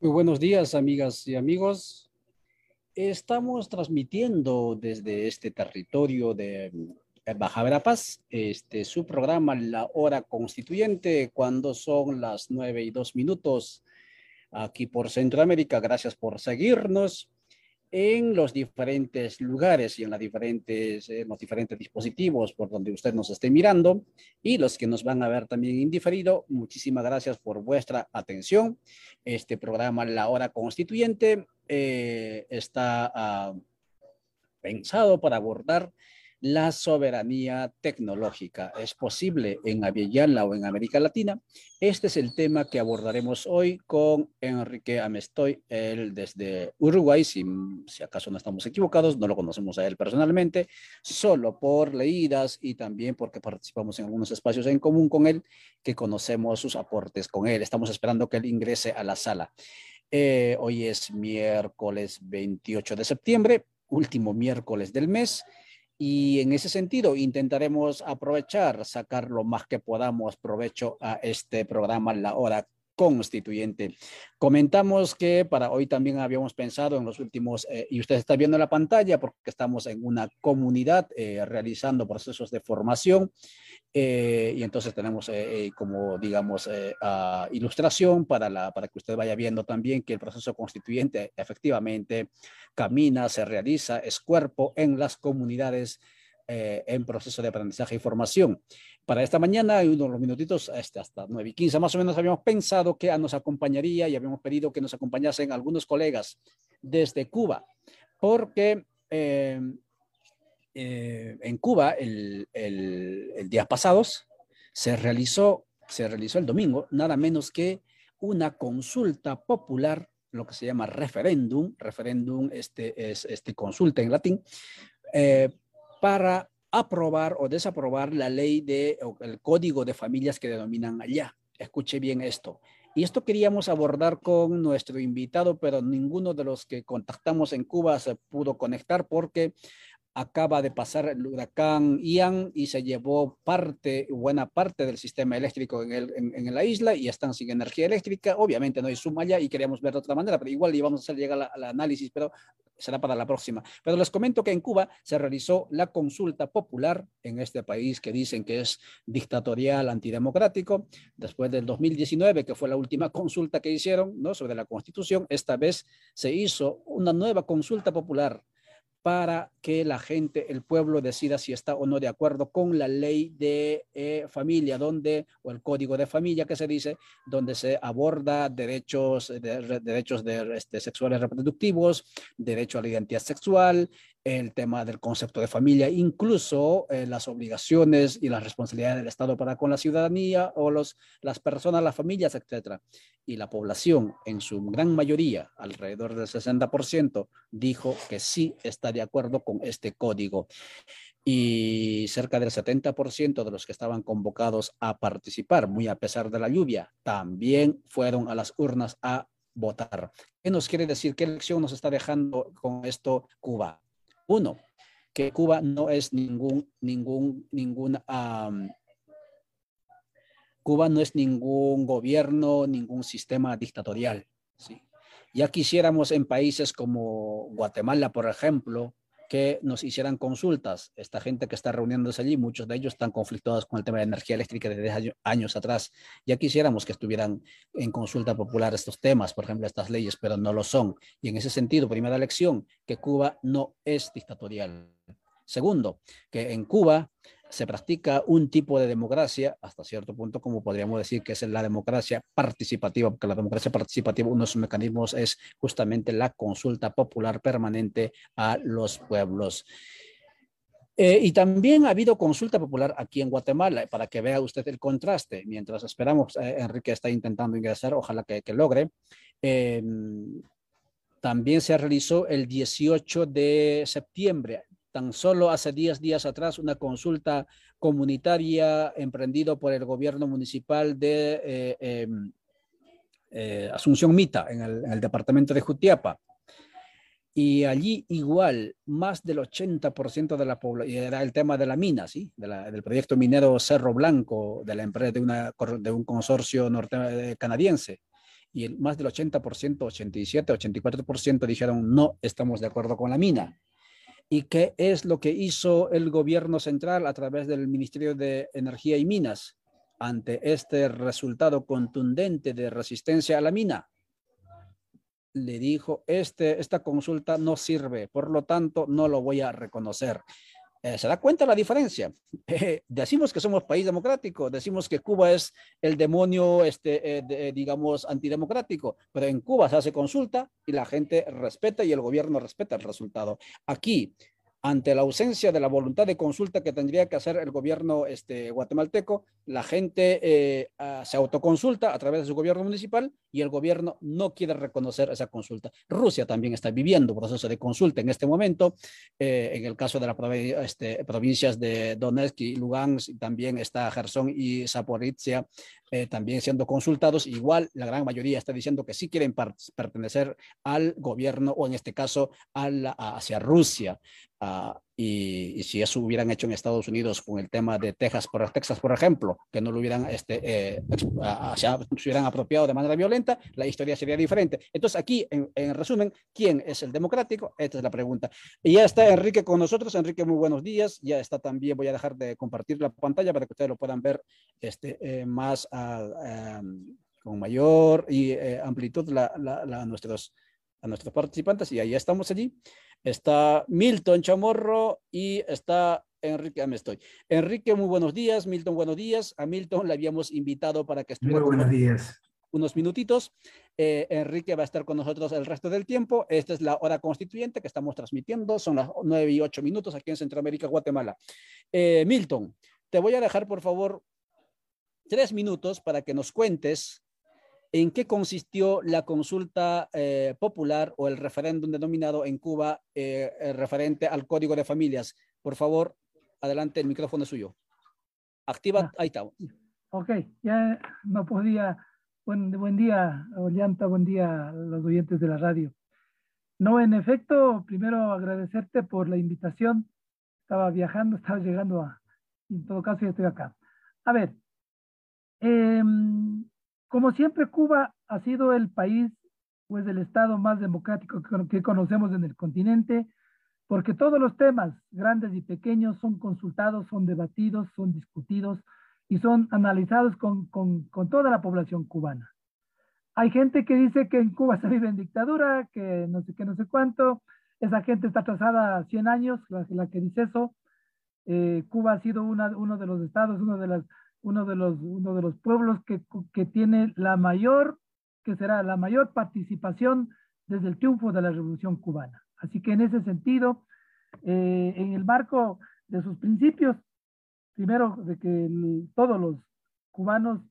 Muy buenos días, amigas y amigos. Estamos transmitiendo desde este territorio de Baja Verapaz, este, su programa La Hora Constituyente, cuando son las nueve y dos minutos aquí por Centroamérica. Gracias por seguirnos en los diferentes lugares y en, las diferentes, los diferentes dispositivos por donde usted nos esté mirando y los que nos van a ver también indiferido. Muchísimas gracias por vuestra atención. Este programa La Hora Constituyente eh, está ah, pensado para abordar la soberanía tecnológica. ¿Es posible en Aviala o en América Latina? Este es el tema que abordaremos hoy con Enrique Amestoy, él desde Uruguay, si, si acaso no estamos equivocados, no lo conocemos a él personalmente, solo por leídas y también porque participamos en algunos espacios en común con él, que conocemos sus aportes con él. Estamos esperando que él ingrese a la sala. Eh, hoy es miércoles 28 de septiembre, último miércoles del mes. Y en ese sentido intentaremos aprovechar, sacar lo más que podamos provecho a este programa La Hora Constituyente. Comentamos que para hoy también habíamos pensado en los últimos, eh, y usted está viendo la pantalla porque estamos en una comunidad eh, realizando procesos de formación eh, y entonces tenemos como, digamos, ilustración para, la, para que usted vaya viendo también que el proceso constituyente efectivamente camina, se realiza, es cuerpo en las comunidades en proceso de aprendizaje y formación. Para esta mañana, hay unos minutitos, este, hasta 9 y 15 más o menos, habíamos pensado que nos acompañaría y habíamos pedido que nos acompañasen algunos colegas desde Cuba, porque eh, eh, en Cuba el, el, día pasados se realizó, se realizó el domingo, nada menos que una consulta popular, lo que se llama referéndum, referéndum este, es este consulta en latín, eh, para aprobar o desaprobar la ley de, el código de familias que denominan allá. Escuche bien esto. Y esto queríamos abordar con nuestro invitado, pero ninguno de los que contactamos en Cuba se pudo conectar porque acaba de pasar el huracán Ian y se llevó parte, buena parte del sistema eléctrico en, el, en, la isla y están sin energía eléctrica. Obviamente no hay suma allá y queríamos ver de otra manera, pero igual íbamos a hacer llegar al análisis, pero será para la próxima. Pero les comento que en Cuba se realizó la consulta popular en este país que dicen que es dictatorial, antidemocrático. Después del 2019, que fue la última consulta que hicieron ¿no? sobre la constitución, esta vez se hizo una nueva consulta popular para que la gente, el pueblo decida si está o no de acuerdo con la ley de eh, familia, donde, o el código de familia que se dice, donde se aborda derechos, de, derechos de, este, sexuales reproductivos, derecho a la identidad sexual, el tema del concepto de familia, incluso eh, las obligaciones y las responsabilidades del Estado para con la ciudadanía o los, las personas, las familias, etc. Y la población, en su gran mayoría, alrededor del 60%, dijo que sí está de acuerdo con este código. Y cerca del 70% de los que estaban convocados a participar, muy a pesar de la lluvia, también fueron a las urnas a votar. ¿Qué nos quiere decir? ¿Qué lección nos está dejando con esto Cuba? Uno, que Cuba no es ningún, ningún, ningún, Cuba no es ningún gobierno, ningún sistema dictatorial. ¿sí? Ya quisiéramos en países como Guatemala, por ejemplo, que nos hicieran consultas. Esta gente que está reuniéndose allí, muchos de ellos están conflictados con el tema de energía eléctrica desde años atrás. Ya quisiéramos que estuvieran en consulta popular estos temas, por ejemplo, estas leyes, pero no lo son. Y en ese sentido, primera lección, que Cuba no es dictatorial. Segundo, que en Cuba se practica un tipo de democracia, hasta cierto punto, como podríamos decir que es la democracia participativa, porque la democracia participativa, uno de sus mecanismos es justamente la consulta popular permanente a los pueblos. Eh, y también ha habido consulta popular aquí en Guatemala, para que vea usted el contraste. Mientras esperamos, eh, Enrique está intentando ingresar, ojalá que, logre. Em, también se realizó el 18 de septiembre tan solo hace 10 días atrás una consulta comunitaria emprendido por el gobierno municipal de eh, em, eh, Asunción Mita, en el, departamento de Jutiapa. Y allí igual, más del 80% de la población, era el tema de la mina, ¿sí? del proyecto minero Cerro Blanco, de la empresa de, una, de un consorcio norte, canadiense y más del 80%, 87, 84% dijeron no estamos de acuerdo con la mina. ¿Y qué es lo que hizo el gobierno central a través del Ministerio de Energía y Minas ante este resultado contundente de resistencia a la mina? Le dijo, este, esta consulta no sirve, por lo tanto no lo voy a reconocer. Eh, ¿Se da cuenta la diferencia? Eh, decimos que somos país democrático, decimos que Cuba es el demonio, este, eh, digamos, antidemocrático, pero en Cuba se hace consulta y la gente respeta y el gobierno respeta el resultado. Aquí, ante la ausencia de la voluntad de consulta que tendría que hacer el gobierno este, guatemalteco, la gente eh, ah, se autoconsulta a través de su gobierno municipal y el gobierno no quiere reconocer esa consulta. Rusia también está viviendo proceso de consulta en este momento. Eh, en el caso de las este, provincias de Donetsk y Lugansk, también está Gerson y Zaporizhia eh, también siendo consultados. Igual la gran mayoría está diciendo que sí quieren pertenecer al gobierno o en este caso a hacia Rusia. Y, si eso hubieran hecho en Estados Unidos con el tema de Texas, por, Texas, por ejemplo, que no lo hubieran, este, eh, se, hubieran apropiado de manera violenta, la historia sería diferente. Entonces aquí, en, en, resumen, ¿quién es el democrático? Esta es la pregunta. Y ya está Enrique con nosotros. Enrique, muy buenos días. Ya está también, voy a dejar de compartir la pantalla para que ustedes lo puedan ver este, eh, más ah, con mayor y, eh, amplitud la, la, a, nuestros, a nuestros participantes. Y ahí estamos allí está Milton Chamorro y está Enrique Amestoy. Enrique, muy buenos días. Milton, buenos días. A Milton le habíamos invitado para que estuviera. Muy buenos días. Unos minutitos. Eh, Enrique va a estar con nosotros el resto del tiempo. Esta es la hora constituyente que estamos transmitiendo. Son las nueve y ocho minutos aquí en Centroamérica, Guatemala. Eh, Milton, te voy a dejar, por favor, tres minutos para que nos cuentes ¿En qué consistió la consulta eh, popular o el referéndum denominado en Cuba eh, eh, referente al Código de Familias? Por favor, adelante, el micrófono es suyo. Activa, ah, ahí está. Ok, ya no podía. Buen, buen día, Ollanta, buen día a los oyentes de la radio. No, en efecto, primero agradecerte por la invitación. Estaba viajando, estaba llegando a, en todo caso ya estoy acá. A ver, eh, como siempre, Cuba ha sido el país, pues el estado más democrático que, conocemos en el continente, porque todos los temas, grandes y pequeños, son consultados, son debatidos, son discutidos y son analizados con, con, toda la población cubana. Hay gente que dice que en Cuba se vive en dictadura, que no sé qué, no sé cuánto. Esa gente está atrasada 100 años, la, que dice eso. Eh, Cuba ha sido uno de los estados, uno de las uno de los, uno de los pueblos que, que tiene la mayor, que será la mayor participación desde el triunfo de la Revolución Cubana. Así que en ese sentido, eh, en el marco de sus principios, primero de que todos los cubanos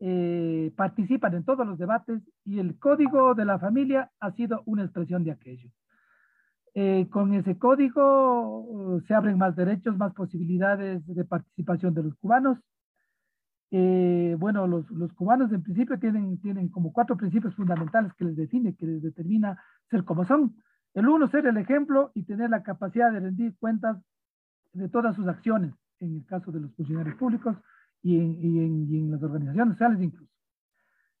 eh, participan en todos los debates y el código de la familia ha sido una expresión de aquello. Eh, con ese código uh, se abren más derechos, más posibilidades de participación de los cubanos. Eh, bueno, los, los, cubanos en principio tienen, tienen como cuatro principios fundamentales que les define, que les determina ser como son. El uno, ser el ejemplo y tener la capacidad de rendir cuentas de todas sus acciones, en el caso de los funcionarios públicos y en, y en, y en las organizaciones sociales incluso.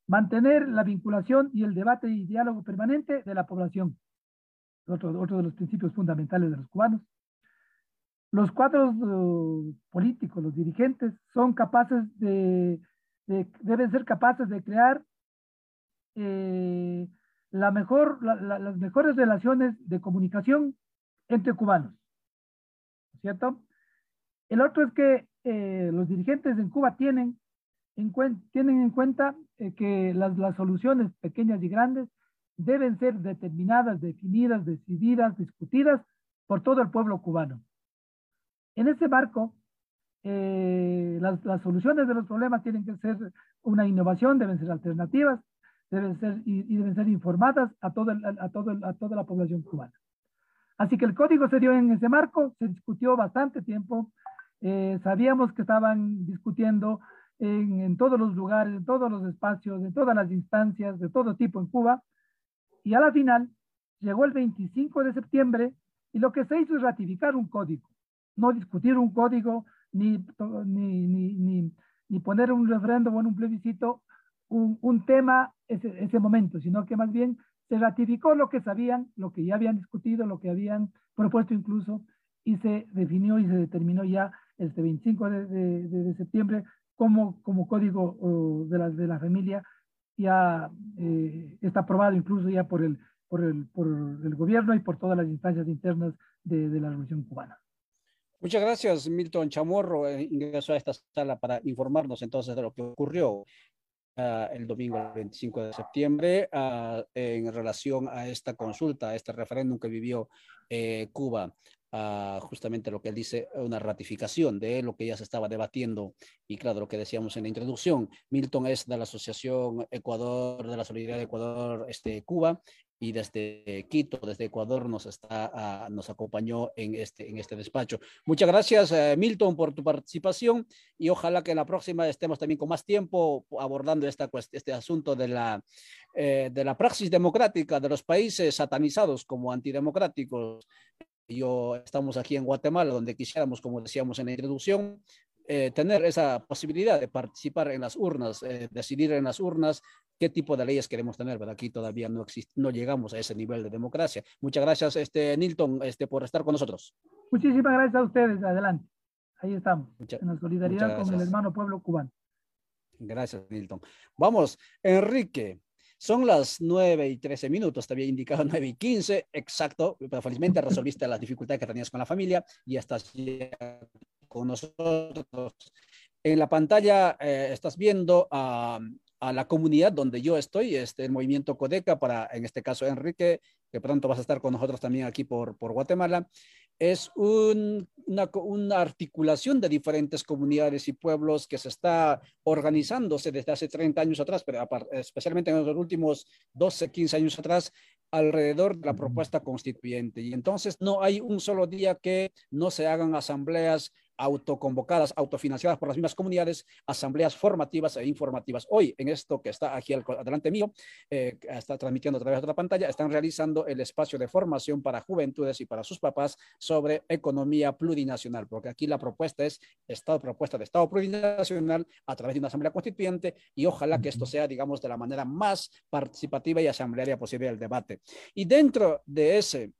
Mantener la vinculación y el debate y diálogo permanente de la población otro, otro de los principios fundamentales de los cubanos. Los cuadros uh, políticos, los dirigentes, son capaces de, deben ser capaces de crear eh, la mejor, las mejores relaciones de comunicación entre cubanos. ¿Cierto? El otro es que eh, los dirigentes en Cuba tienen en, tienen en cuenta eh, que las, las, soluciones pequeñas y grandes deben ser determinadas, definidas, decididas, discutidas por todo el pueblo cubano. En ese marco, eh, las, soluciones de los problemas tienen que ser una innovación, deben ser alternativas, deben ser y, deben ser informadas a, todo a, todo a toda la población cubana. Así que el código se dio en ese marco, se discutió bastante tiempo, eh, sabíamos que estaban discutiendo en, en, todos los lugares, en todos los espacios, en todas las instancias, de todo tipo en Cuba, y a la final llegó el 25 de septiembre y lo que se hizo es ratificar un código, no discutir un código ni, ni, ni, ni, poner un referéndum o un plebiscito un, tema ese, momento, sino que más bien se ratificó lo que sabían, lo que ya habían discutido, lo que habían propuesto incluso, y se definió y se determinó ya este 25 de, de, de septiembre como, como código de, la, de la familia, ya eh, está aprobado incluso ya por el, por, el, por el gobierno y por todas las instancias internas de, la Revolución Cubana. Muchas gracias, Milton Chamorro. Eh, ingresó a esta sala para informarnos entonces de lo que ocurrió uh, el domingo 25 de septiembre uh, en relación a esta consulta, a este referéndum que vivió eh, Cuba. Justamente lo que él dice, una ratificación de lo que ya se estaba debatiendo y claro, lo que decíamos en la introducción, Milton es de la Asociación Ecuador, de la Solidaridad de Ecuador, este, Cuba, y desde Quito, desde Ecuador, nos, está, uh, nos acompañó en este, en este despacho. Muchas gracias, uh, Milton, por tu participación y ojalá que en la próxima estemos también con más tiempo abordando esta, este asunto de la, eh, de la praxis democrática de los países satanizados como antidemocráticos. Yo estamos aquí en Guatemala, donde quisiéramos, como decíamos en la introducción, eh, tener esa posibilidad de participar en las urnas, eh, decidir en las urnas qué tipo de leyes queremos tener, pero aquí todavía no, existe, no llegamos a ese nivel de democracia. Muchas gracias, este, Nilton, este, por estar con nosotros. Muchísimas gracias a ustedes. Adelante. Ahí estamos, Mucha, en la solidaridad con el hermano pueblo cubano. Gracias, Nilton. Vamos, Enrique. Son las 9 y 13 minutos, te había indicado 9 y 15, exacto, pero felizmente resolviste las dificultades que tenías con la familia y estás con nosotros. En la pantalla eh, estás viendo a, la comunidad donde yo estoy, este, el movimiento Codeca, para en este caso Enrique, que pronto vas a estar con nosotros también aquí por Guatemala es un, una, una, articulación de diferentes comunidades y pueblos que se está organizándose desde hace 30 años atrás, pero especialmente en los últimos 12, 15 años atrás, alrededor de la propuesta constituyente. Y entonces no hay un solo día que no se hagan asambleas autoconvocadas, autofinanciadas por las mismas comunidades, asambleas formativas e informativas. Hoy, en esto que está aquí adelante mío, eh, está transmitiendo a través de la pantalla, están realizando el espacio de formación para juventudes y para sus papás sobre economía plurinacional, porque aquí la propuesta es Estado, propuesta de Estado plurinacional a través de una asamblea constituyente y ojalá que esto sea, digamos, de la manera más participativa y asamblearia posible del debate. Y dentro de ese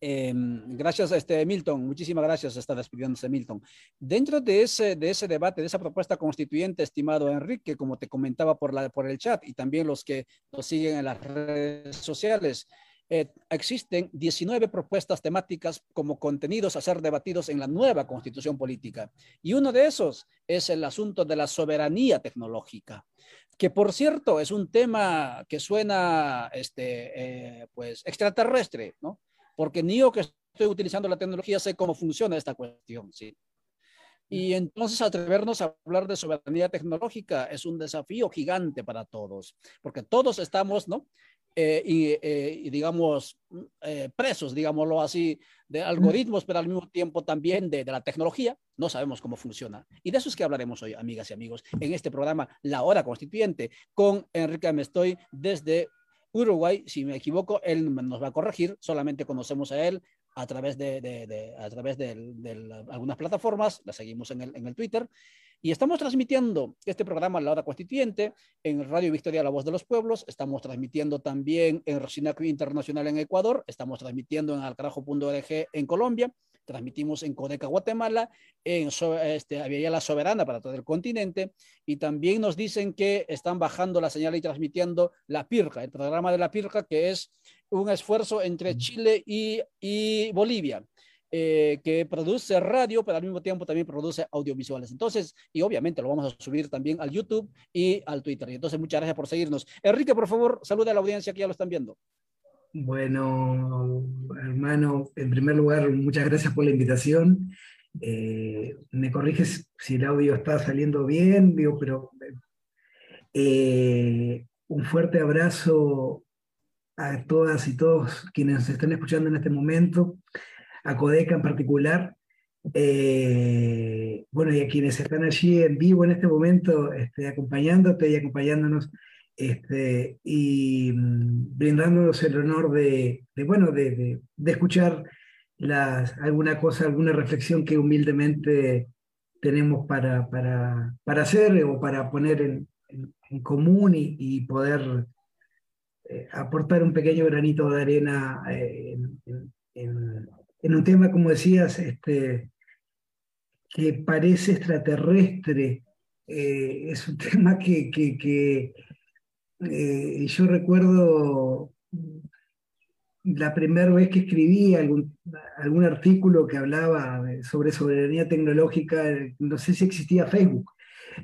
eh, gracias, este, Milton. Muchísimas gracias. Está despidiéndose Milton. Dentro de ese, de ese debate, de esa propuesta constituyente, estimado Enrique, como te comentaba por, la, por el chat y también los que nos siguen en las redes sociales, eh, existen 19 propuestas temáticas como contenidos a ser debatidos en la nueva constitución política. Y uno de esos es el asunto de la soberanía tecnológica, que por cierto es un tema que suena este, eh, pues extraterrestre, ¿no? Porque ni yo que estoy utilizando la tecnología sé cómo funciona esta cuestión, ¿sí? Y entonces atrevernos a hablar de soberanía tecnológica es un desafío gigante para todos, porque todos estamos, ¿no? Eh, y, eh, y, digamos, eh, presos, digámoslo así, de algoritmos, pero al mismo tiempo también de, de, la tecnología, no sabemos cómo funciona. Y de eso es que hablaremos hoy, amigas y amigos, en este programa La Hora Constituyente, con Enrique Amestoy desde Uruguay, si me equivoco, él nos va a corregir, solamente conocemos a él a través de, a través de, algunas plataformas, la seguimos en el, en el Twitter, y estamos transmitiendo este programa La Hora Constituyente en Radio Victoria La Voz de los Pueblos, estamos transmitiendo también en Rosinaco Internacional en Ecuador, estamos transmitiendo en alcarajo.org en Colombia, transmitimos en Codeca, Guatemala, en este, había la soberana para todo el continente, y también nos dicen que están bajando la señal y transmitiendo la PIRCA, el programa de la PIRCA, que es un esfuerzo entre Chile y, y Bolivia. Eh, que produce radio, pero al mismo tiempo también produce audiovisuales. Entonces, y obviamente lo vamos a subir también al YouTube y al Twitter. Y entonces, muchas gracias por seguirnos. Enrique, por favor, saluda a la audiencia que ya lo están viendo. Bueno, hermano, en primer lugar, muchas gracias por la invitación. Eh, me corriges si el audio está saliendo bien, digo, pero eh, un fuerte abrazo a todas y todos quienes están escuchando en este momento, a Codeca en particular, eh, bueno, y a quienes están allí en vivo en este momento, este, acompañándote acompañándonos este, y mm, brindándonos el honor de, bueno, de, escuchar alguna cosa, alguna reflexión que humildemente tenemos para, para, para hacer o para poner en, común y, poder eh, aportar un pequeño granito de arena eh, en, un tema, como decías, este, que parece extraterrestre. es un tema que yo recuerdo la primera vez que escribí algún, algún artículo que hablaba sobre soberanía tecnológica, no sé si existía Facebook,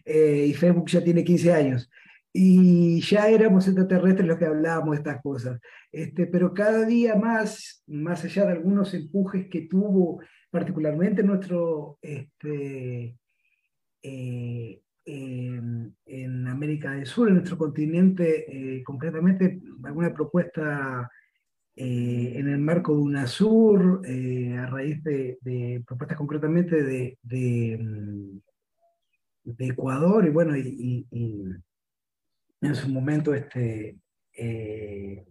eh, y Facebook ya tiene 15 años. Y ya éramos extraterrestres los que hablábamos de estas cosas. Este, pero cada día más, más allá de algunos empujes que tuvo, particularmente nuestro, este, eh, en, América del Sur, en nuestro continente, eh, concretamente alguna propuesta eh, en el marco de UNASUR, eh, a raíz de, propuestas concretamente de, de, mm, Ecuador, y bueno, y, en su momento este, eh,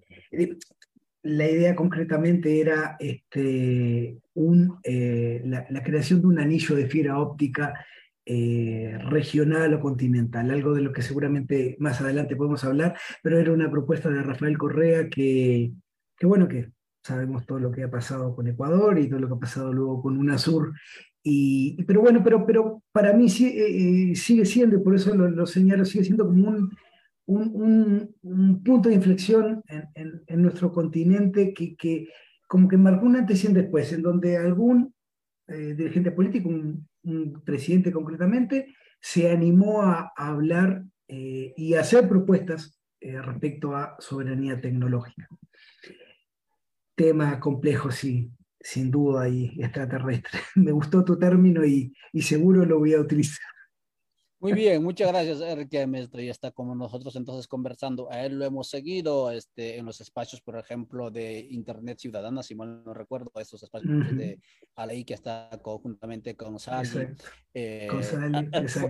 la idea concretamente era este, un, la, creación de un anillo de fibra óptica regional o continental, algo de lo que seguramente más adelante podemos hablar, pero era una propuesta de Rafael Correa que, Qué bueno que sabemos todo lo que ha pasado con Ecuador y todo lo que ha pasado luego con UNASUR. Y, pero bueno, pero, pero para mí eh, eh, sigue siendo, y por eso lo, señalo, sigue siendo como un, un, un, punto de inflexión en, en, nuestro continente que, que, como que marcó un antes y un después, en donde algún eh, dirigente político, un, presidente concretamente, se animó a, hablar y a hacer propuestas respecto a soberanía tecnológica tema complejo, sí, sin duda, y extraterrestre. Me gustó tu término y, y seguro lo voy a utilizar. Muy bien, muchas gracias, Enrique Mestre. Ya está como nosotros entonces conversando. A él lo hemos seguido este, en los espacios, por ejemplo, de Internet Ciudadana, si mal no recuerdo, estos espacios de Alei que está conjuntamente con Sally. Eh,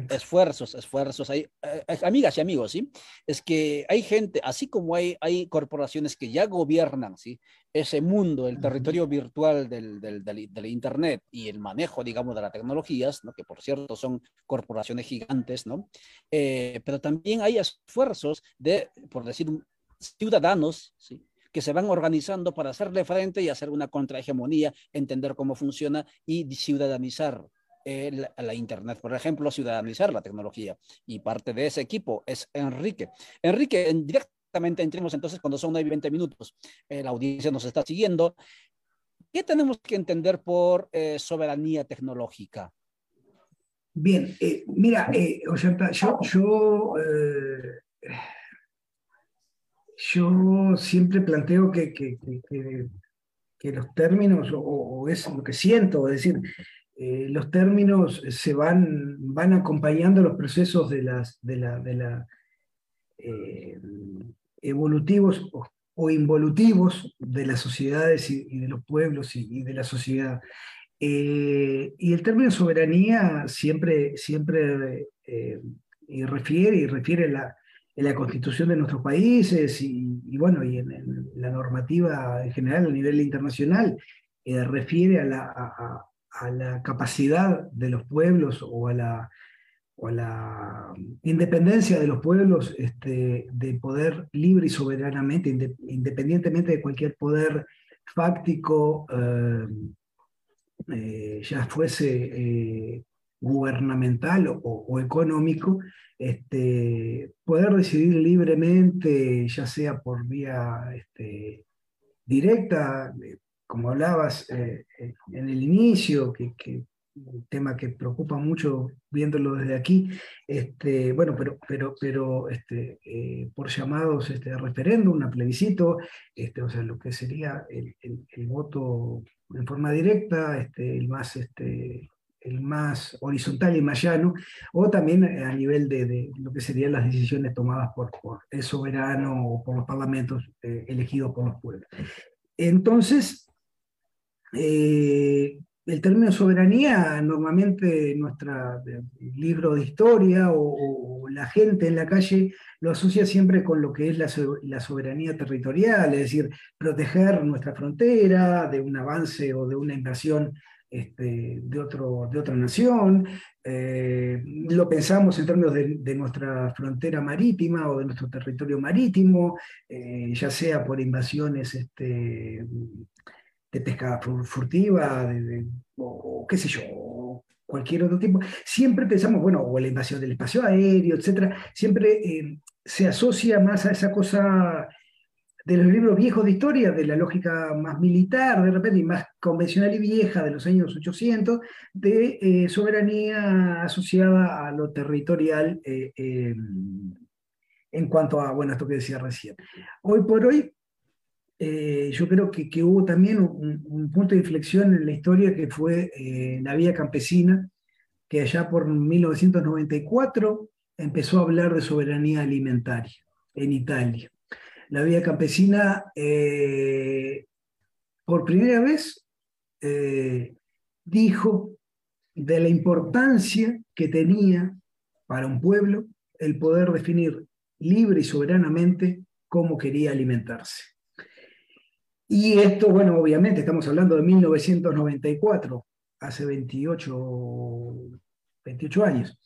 esfuerzos, esfuerzos. Hay, eh, amigas y amigos, ¿sí? Es que hay gente, así como hay, hay corporaciones que ya gobiernan, ¿sí? Ese mundo, el territorio virtual del, del, del, Internet y el manejo, digamos, de las tecnologías, ¿no? Que por cierto son corporaciones gigantes ¿no? Eh, pero también hay esfuerzos de, por decir, ciudadanos, ¿sí? que se van organizando para hacerle frente y hacer una contrahegemonía, entender cómo funciona y ciudadanizar la Internet, por ejemplo, ciudadanizar la tecnología. Y parte de ese equipo es Enrique. Enrique, en, directamente entremos entonces cuando son 9 y 20 minutos. Eh, la audiencia nos está siguiendo. ¿Qué tenemos que entender por eh, soberanía tecnológica? Bien, eh, mira, eh, yo, siempre planteo que, los términos, o, es lo que siento, es decir, los términos se van, van acompañando los procesos de las, de la, de la evolutivos o, involutivos de las sociedades y, de los pueblos y, de la sociedad. Eh, y el término soberanía siempre, siempre eh, y refiere, y refiere la, en la constitución de nuestros países y, bueno, y en, la normativa en general a nivel internacional, eh, refiere a la, a la, capacidad de los pueblos o a la, o la independencia de los pueblos este, de poder libre y soberanamente, independientemente de cualquier poder fáctico. Eh, ya fuese eh, gubernamental o, económico, este, poder decidir libremente, ya sea por vía este, directa, eh, como hablabas en el inicio, que, un tema que preocupa mucho viéndolo desde aquí, este, bueno, pero, pero, pero este, por llamados este, referéndum, a plebiscito, este, o sea, lo que sería el, el voto en forma directa, este, el, más, este, el más horizontal y más llano, o también a nivel de, lo que serían las decisiones tomadas por, por el soberano o por los parlamentos eh, elegidos por los pueblos. Entonces, eh, el término soberanía, normalmente en nuestro libro de historia o, la gente en la calle lo asocia siempre con lo que es la, soberanía territorial, es decir, proteger nuestra frontera de un avance o de una invasión este, de, otro, de otra nación, eh, lo pensamos en términos de, nuestra frontera marítima o de nuestro territorio marítimo, eh, ya sea por invasiones este, de pesca furtiva, o qué sé yo, cualquier otro tipo. Siempre pensamos, bueno, o la invasión del espacio aéreo, etcétera, siempre eh, se asocia más a esa cosa de los libros viejos de historia, de la lógica más militar, de repente, y más convencional y vieja de los años 800, de eh, soberanía asociada a lo territorial eh, em, en cuanto a, bueno, esto que decía recién. Hoy por hoy, eh, yo creo que, hubo también un, punto de inflexión en la historia que fue la vía campesina, que allá por 1994 empezó a hablar de soberanía alimentaria en Italia la vida campesina, eh, por primera vez, eh, dijo de la importancia que tenía para un pueblo el poder definir libre y soberanamente cómo quería alimentarse. Y esto, bueno, obviamente estamos hablando de 1994, hace 28, 28 años.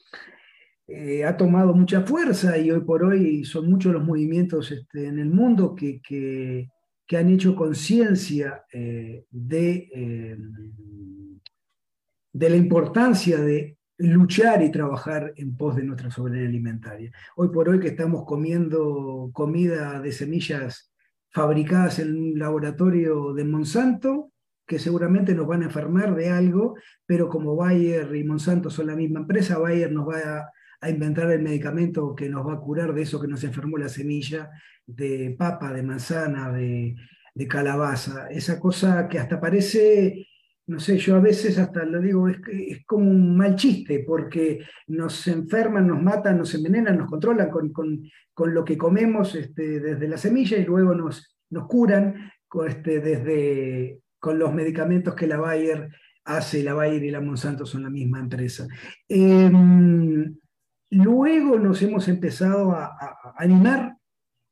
Eh, ha tomado mucha fuerza y hoy por hoy son muchos los movimientos este, en el mundo que, que, han hecho conciencia eh, de, eh, de la importancia de luchar y trabajar en pos de nuestra soberanía alimentaria. Hoy por hoy que estamos comiendo comida de semillas fabricadas en un laboratorio de Monsanto, que seguramente nos van a enfermar de algo, pero como Bayer y Monsanto son la misma empresa, Bayer nos va a inventar el medicamento que nos va a curar de eso que nos enfermó la semilla, de papa, de manzana, de, calabaza. Esa cosa que hasta parece, no sé, yo a veces hasta lo digo, es, es como un mal chiste, porque nos enferman, nos matan, nos envenenan, nos controlan con, lo que comemos este, desde la semilla y luego nos, nos curan este, desde, con los medicamentos que la Bayer hace, la Bayer y la Monsanto son la misma empresa. Em, Luego nos hemos empezado a, animar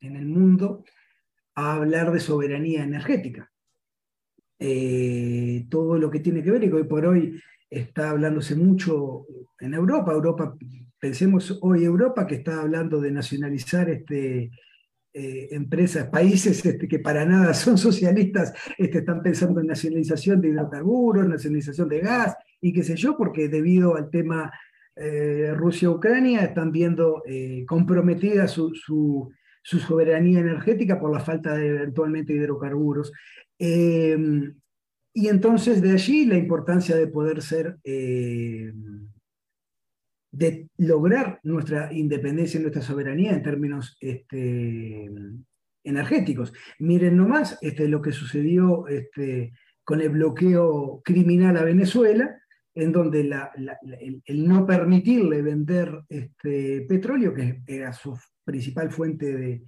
en el mundo a hablar de soberanía energética. Eh, todo lo que tiene que ver, y que hoy por hoy está hablándose mucho en Europa. Europa, pensemos hoy Europa que está hablando de nacionalizar este, eh, empresas, países este, que para nada son socialistas, este, están pensando en nacionalización de hidrocarburos, nacionalización de gas y qué sé yo, porque debido al tema eh, Rusia-Ucrania están viendo eh, comprometida su, soberanía energética por la falta de eventualmente hidrocarburos. Eh, y entonces de allí la importancia de poder ser, de lograr nuestra independencia y nuestra soberanía en términos este, energéticos. Miren nomás este, lo que sucedió este, con el bloqueo criminal a Venezuela, en donde el, no permitirle vender este petróleo, que era su principal fuente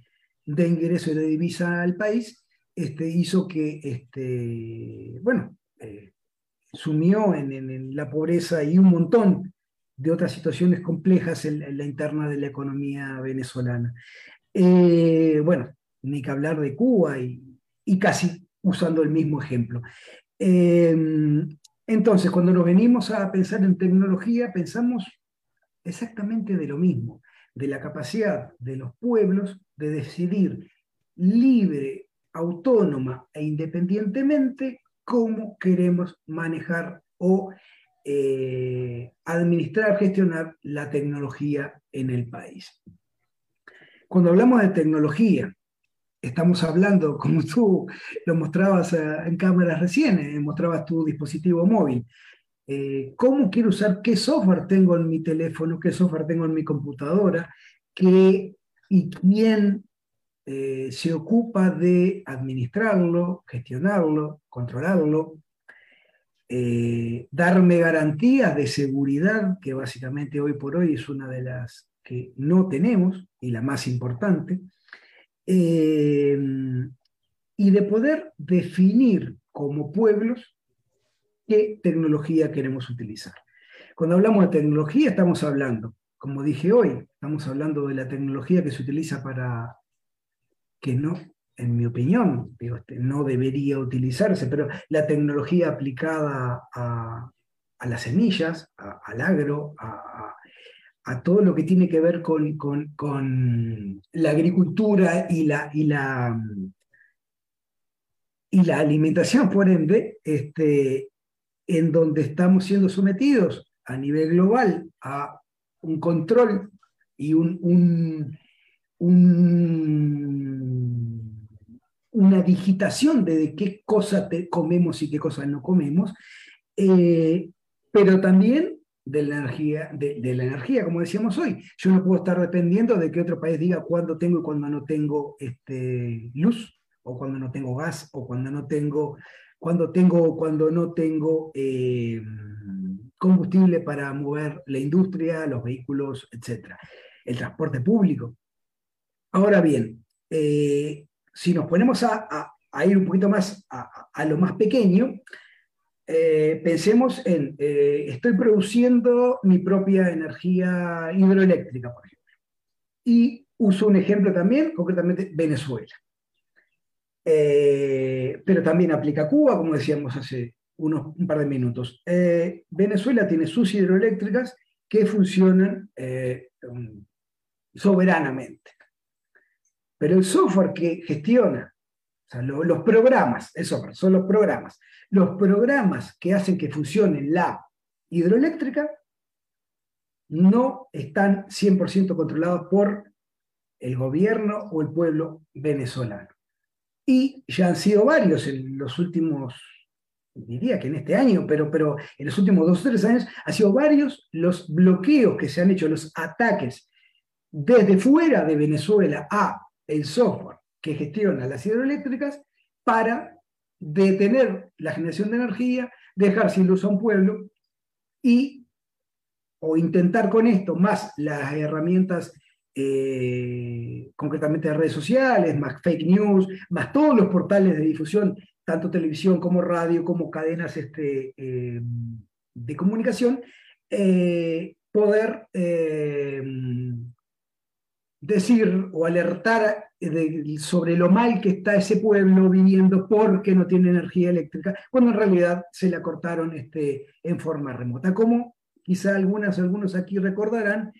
de, ingreso y de divisa al país, este, hizo que, este, bueno, eh, sumió en, la pobreza y un montón de otras situaciones complejas en, la interna de la economía venezolana. Eh, bueno, ni que hablar de Cuba y, casi usando el mismo ejemplo. Eh, entonces, cuando nos venimos a pensar en tecnología, pensamos exactamente de lo mismo, de la capacidad de los pueblos de decidir libre, autónoma e independientemente cómo queremos manejar o eh, administrar, gestionar la tecnología en el país. Cuando hablamos de tecnología, estamos hablando, como tú lo mostrabas eh, en cámaras recién, eh, mostrabas tu dispositivo móvil. Eh, ¿Cómo quiero usar qué software tengo en mi teléfono, qué software tengo en mi computadora, qué y quién se ocupa de administrarlo, gestionarlo, controlarlo, darme garantías de seguridad, que básicamente hoy por hoy es una de las que no tenemos y la más importante, eh, y de poder definir como pueblos qué tecnología queremos utilizar. Cuando hablamos de tecnología estamos hablando, como dije hoy, estamos hablando de la tecnología que se utiliza para que no en mi opinión, digo, este, no debería utilizarse, pero la tecnología aplicada a, las semillas, al agro, a, todo lo que tiene que ver con, la agricultura y la alimentación, por ende, este, en donde estamos siendo sometidos a nivel global a un control y un, una digitación de, qué cosa comemos y qué cosas no comemos, eh, pero también de la, energía, de, la energía, como decíamos hoy. Yo no puedo estar dependiendo de que otro país diga cuándo tengo y cuándo no tengo este, luz, o cuando no tengo gas, o cuando no tengo, cuando tengo, cuando no tengo eh, combustible para mover la industria, los vehículos, etc. El transporte público. Ahora bien, eh, si nos ponemos a, ir un poquito más a, lo más pequeño, eh, pensemos en, eh, estoy produciendo mi propia energía hidroeléctrica, por ejemplo. Y uso un ejemplo también, concretamente Venezuela. Pero también aplica Cuba, como decíamos hace unos, un par de minutos. Venezuela tiene sus hidroeléctricas que funcionan soberanamente. Pero el software que gestiona, los programas, el software, son los programas, los programas que hacen que funcione la hidroeléctrica no están 100% controlados por el gobierno o el pueblo venezolano. Y ya han sido varios en los últimos, diría que en este año, pero, pero en los últimos dos o tres años, han sido varios los bloqueos que se han hecho, los ataques desde fuera de Venezuela a el software que gestiona las hidroeléctricas para detener la generación de energía, dejar sin luz a un pueblo y o intentar con esto más las herramientas eh, concretamente de redes sociales, más fake news, más todos los portales de difusión, tanto televisión como radio, como cadenas este, eh, de comunicación, eh, poder decir o alertar sobre lo mal que está ese pueblo viviendo porque no tiene energía eléctrica, cuando en realidad se la cortaron este, en forma remota. Como quizá algunas, algunos aquí recordarán,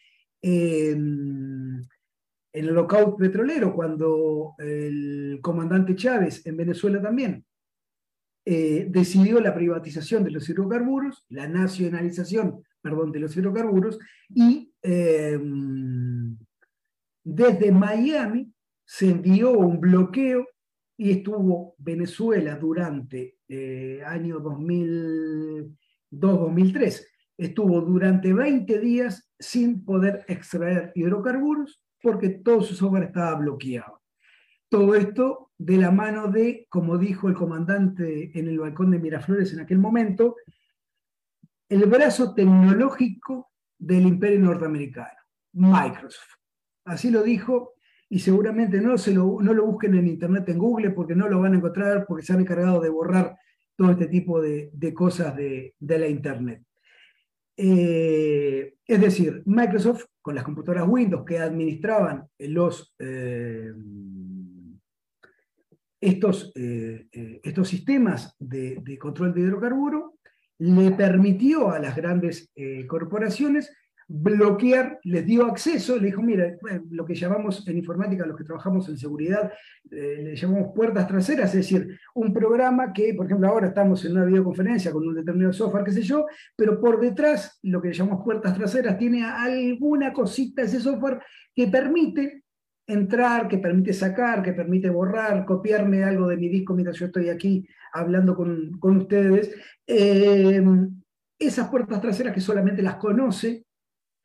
el lockout petrolero, cuando el comandante Chávez en Venezuela también eh, decidió la privatización de los hidrocarburos, la nacionalización, perdón, de los hidrocarburos, y eh, desde Miami se envió un bloqueo y estuvo Venezuela durante eh, año 2002-2003. Estuvo durante 20 días sin poder extraer hidrocarburos porque todo su software estaba bloqueado. Todo esto de la mano de, como dijo el comandante en el balcón de Miraflores en aquel momento, el brazo tecnológico del imperio norteamericano, Microsoft. Así lo dijo y seguramente no, se lo, no lo busquen en internet, en Google, porque no lo van a encontrar, porque se han encargado de borrar todo este tipo de, cosas de, la internet. Eh, es decir, Microsoft, con las computadoras Windows que administraban eh, estos, eh, estos sistemas de, de, control de hidrocarburo, le permitió a las grandes corporaciones bloquear, les dio acceso, le dijo, mira, lo que llamamos en informática, los que trabajamos en seguridad, eh, le llamamos puertas traseras, es decir, un programa que, por ejemplo, ahora estamos en una videoconferencia con un determinado software, qué sé yo, pero por detrás, lo que llamamos puertas traseras, tiene alguna cosita ese software que permite entrar, que permite sacar, que permite borrar, copiarme algo de mi disco mientras yo estoy aquí hablando con, ustedes. Eh, esas puertas traseras que solamente las conoce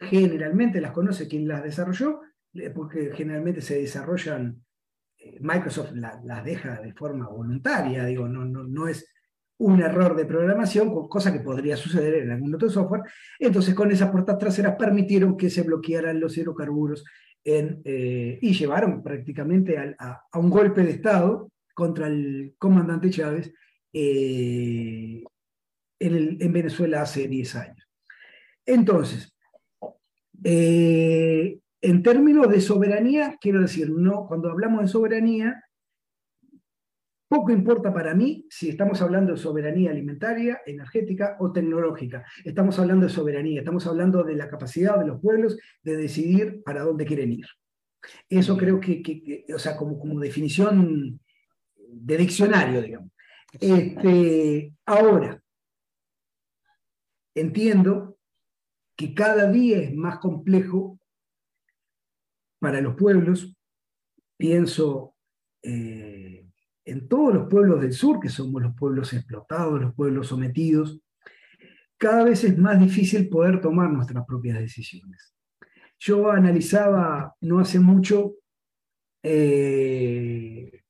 generalmente las conoce quien las desarrolló, eh, porque generalmente se desarrollan, eh, Microsoft las deja de forma voluntaria, digo, no, no, no es un error de programación, cosa que podría suceder en algún otro software. Entonces, con esas puertas traseras permitieron que se bloquearan los hidrocarburos eh, y llevaron prácticamente a, un golpe de Estado contra el comandante Chávez en, en Venezuela hace 10 años. Entonces, eh, en términos de soberanía, quiero decir, no, cuando hablamos de soberanía, Poco importa para mí si estamos hablando de soberanía alimentaria, energética o tecnológica. Estamos hablando de soberanía, estamos hablando de la capacidad de los pueblos de decidir para dónde quieren ir. Eso creo que, o sea, como, como definición de diccionario, digamos. Este, ahora, entiendo que cada día es más complejo para los pueblos. Pienso eh, en todos los pueblos del sur, que somos los pueblos explotados, los pueblos sometidos, cada vez es más difícil poder tomar nuestras propias decisiones. Yo analizaba no hace mucho eh,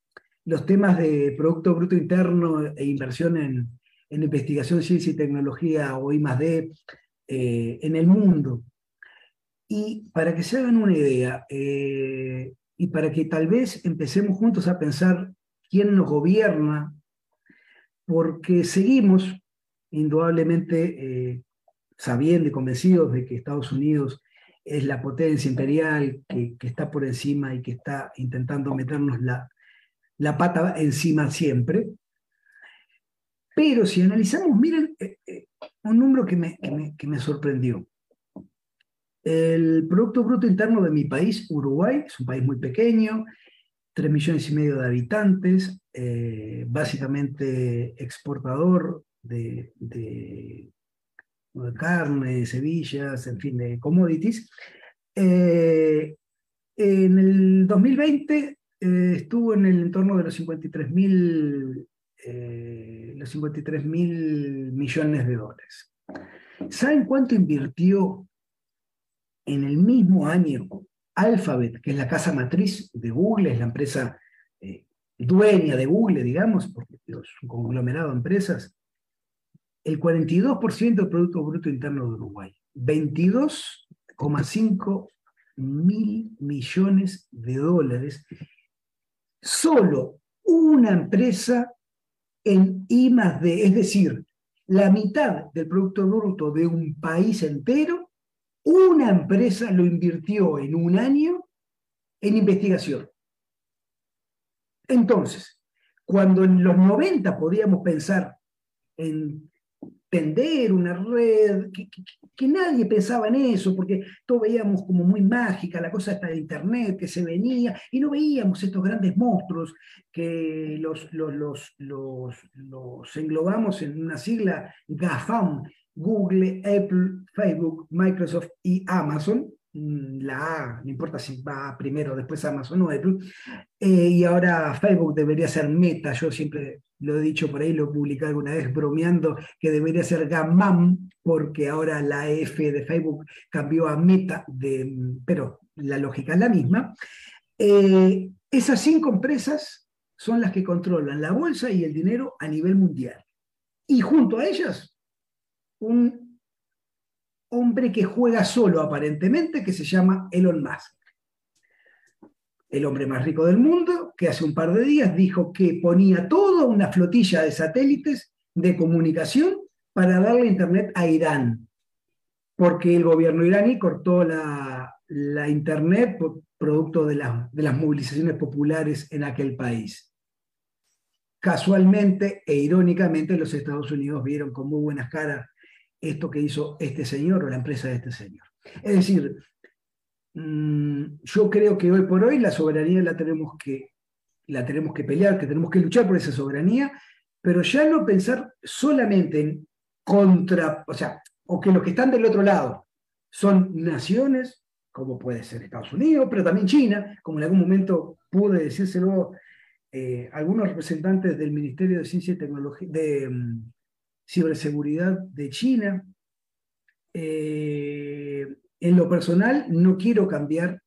los temas de Producto Bruto Interno e inversión en, investigación, ciencia y tecnología o I+.D. Eh, en el mundo. Y para que se hagan una idea, eh, y para que tal vez empecemos juntos a pensar quién nos gobierna, porque seguimos indudablemente eh, sabiendo y convencidos de que Estados Unidos es la potencia imperial que, está por encima y que está intentando meternos la, la pata encima siempre. Pero si analizamos, miren, un número que me, que me, sorprendió. El Producto Bruto Interno de mi país, Uruguay, es un país muy pequeño, 3 millones y medio de habitantes, eh, básicamente exportador de, de, carne, semillas, en fin, de commodities. Eh, en el 2020 eh, estuvo en el entorno de los 53 mil los 53 mil millones de dólares. ¿Saben cuánto invirtió en el mismo año Alphabet, que es la casa matriz de Google, es la empresa eh, dueña de Google, digamos, porque es un conglomerado de empresas, el 42% del Producto Bruto Interno de Uruguay, 22,5 mil millones de dólares, solo una empresa en I más D, es decir, la mitad del Producto Bruto de un país entero una empresa lo invirtió en un año en investigación. Entonces, cuando en los 90 podíamos pensar en tender una red, que, nadie pensaba en eso, porque todos veíamos como muy mágica la cosa esta de Internet que se venía, y no veíamos estos grandes monstruos que los, los, los, los, los englobamos en una sigla GAFAM, Google, Apple, Facebook, Microsoft y Amazon. Mm, la A, no importa si va primero, después Amazon o Apple. Eh, y ahora Facebook debería ser Meta. Yo siempre lo he dicho por ahí, lo publicado alguna vez bromeando, que debería ser Gamam, porque ahora la F de Facebook cambió a Meta, de, pero la lógica es la misma. Eh, esas cinco empresas son las que controlan la bolsa y el dinero a nivel mundial. Y junto a ellas un hombre que juega solo aparentemente, que se llama Elon Musk. El hombre más rico del mundo, que hace un par de días dijo que ponía toda una flotilla de satélites de comunicación para darle internet a Irán, porque el gobierno iraní cortó la, internet producto de, de las movilizaciones populares en aquel país. Casualmente e irónicamente los Estados Unidos vieron con muy buenas caras esto que hizo este señor o la empresa de este señor. Es decir, mm, yo creo que hoy por hoy la soberanía la tenemos que, la tenemos que pelear, que tenemos que luchar por esa soberanía, pero ya no pensar solamente en contra, o sea, o que los que están del otro lado son naciones, como puede ser Estados Unidos, pero también China, como en algún momento pude decírselo eh, algunos representantes del Ministerio de Ciencia y Tecnología, de, mm, ciberseguridad de China. Eh, en lo personal, no quiero cambiar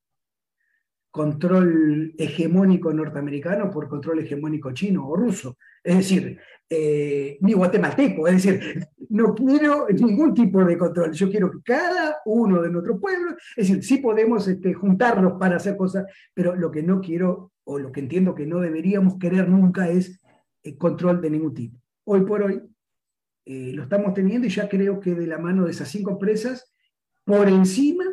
control hegemónico norteamericano por control hegemónico chino o ruso. Es decir, eh, ni guatemalteco, es decir, no quiero ningún tipo de control. Yo quiero que cada uno de nuestros pueblos, es decir, sí podemos este, juntarnos para hacer cosas, pero lo que no quiero o lo que entiendo que no deberíamos querer nunca es el control de ningún tipo. Hoy por hoy, eh, lo estamos teniendo y ya creo que de la mano de esas cinco empresas, por encima,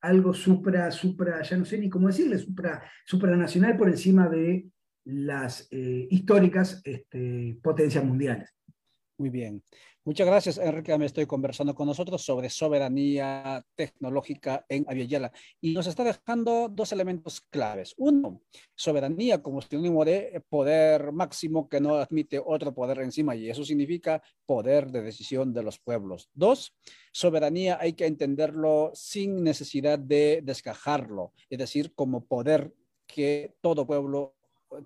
algo supra, supra, ya no sé ni cómo decirle, supra, supranacional por encima de las eh, históricas este, potencias mundiales. Muy bien. Muchas gracias, Enrique. Me estoy conversando con nosotros sobre soberanía tecnológica en Aviala y nos está dejando dos elementos claves. Uno, soberanía como sinónimo de poder máximo que no admite otro poder encima y eso significa poder de decisión de los pueblos. Dos, soberanía hay que entenderlo sin necesidad de descajarlo, es decir, como poder que todo pueblo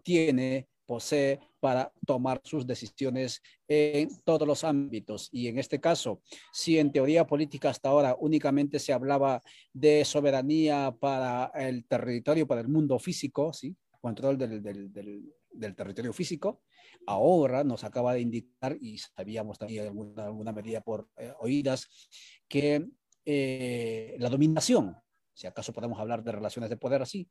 tiene posee para tomar sus decisiones en todos los ámbitos. Y en este caso, si en teoría política hasta ahora únicamente se hablaba de soberanía para el territorio, para el mundo físico, ¿sí? control del, del, del, territorio físico, ahora nos acaba de indicar, y sabíamos también alguna, alguna medida por eh, oídas, que eh, la dominación, si acaso podemos hablar de relaciones de poder así,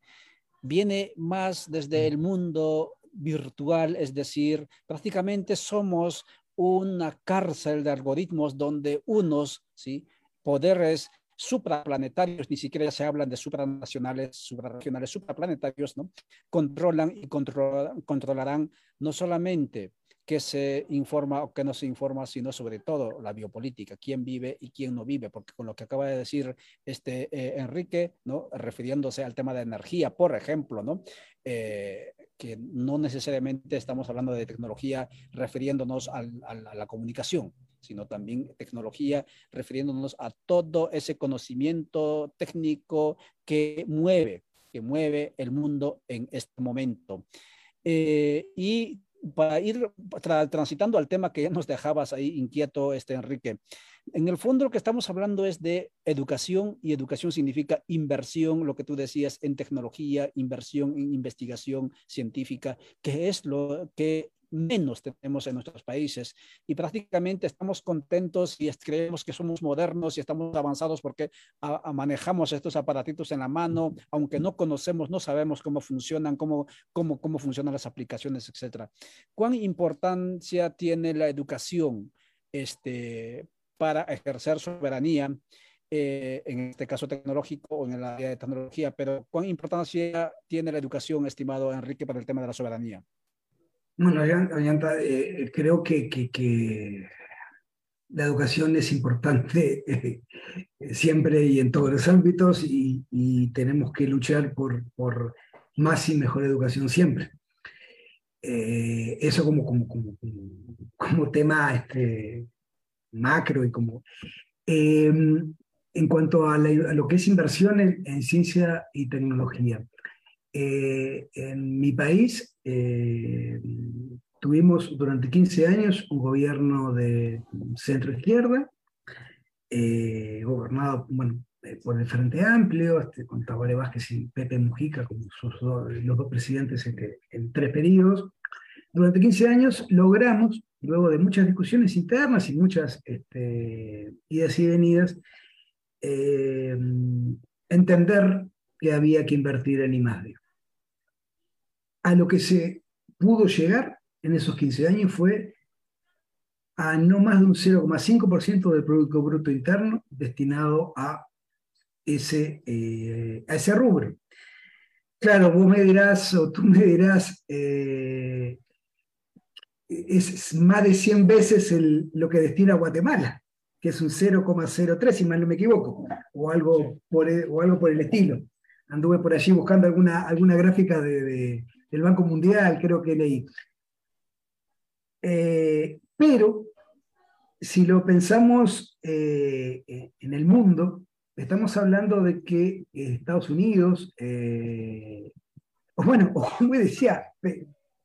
viene más desde el mundo virtual, es decir, prácticamente somos una cárcel de algoritmos donde unos ¿sí? poderes supraplanetarios, ni siquiera se hablan de supranacionales, suprarregionales, supraplanetarios, ¿no? controlan y controlarán no solamente que se informa o que no se informa, sino sobre todo la biopolítica, quién vive y quién no vive, porque con lo que acaba de decir este eh, Enrique, ¿no? refiriéndose al tema de energía, por ejemplo, ¿no? Eh, que no necesariamente estamos hablando de tecnología refiriéndonos a la comunicación, sino también tecnología refiriéndonos a todo ese conocimiento técnico que mueve, que mueve el mundo en este momento. Eh, y para ir transitando al tema que nos dejabas ahí inquieto, este Enrique, en el fondo lo que estamos hablando es de educación y educación significa inversión, lo que tú decías, en tecnología, inversión en investigación científica, que es lo que menos tenemos en nuestros países y prácticamente estamos contentos y creemos que somos modernos y estamos avanzados porque manejamos estos aparatitos en la mano, aunque no conocemos, no sabemos cómo funcionan, cómo, cómo, cómo funcionan las aplicaciones, etcétera. ¿Cuán importancia tiene la educación este, para ejercer soberanía? Eh, en este caso tecnológico o en el área de tecnología, pero ¿cuán importancia tiene la educación, estimado Enrique, para el tema de la soberanía? Bueno, eh, creo que, que, la educación es importante eh, siempre y en todos los ámbitos y, tenemos que luchar por, por, más y mejor educación siempre. Eh, eso como, como, como, como, tema este, macro y como... Em, en cuanto a, lo que es inversión en ciencia y tecnología, eh, en mi país eh, tuvimos durante 15 años un gobierno de centro izquierda, eh, gobernado bueno, por el Frente Amplio, este, con Tabaré Vázquez y Pepe Mujica como sus los dos presidentes en, en, tres periodos. Durante 15 años logramos, luego de muchas discusiones internas y muchas este, idas y venidas, entender que había que invertir en I+.D a lo que se pudo llegar en esos 15 años fue a no más de un 0,5% del Producto Bruto Interno destinado a ese, eh, a ese rubro. Claro, vos me dirás, o tú me dirás, eh, es más de 100 veces lo que destina a Guatemala, que es un 0,03, si mal no me equivoco, o algo por, o algo por el estilo. Anduve por allí buscando alguna, alguna gráfica de, el Banco Mundial, creo que leí. Eh, pero si lo pensamos eh, en el mundo, estamos hablando de que Estados Unidos, eh, o bueno, o como decía,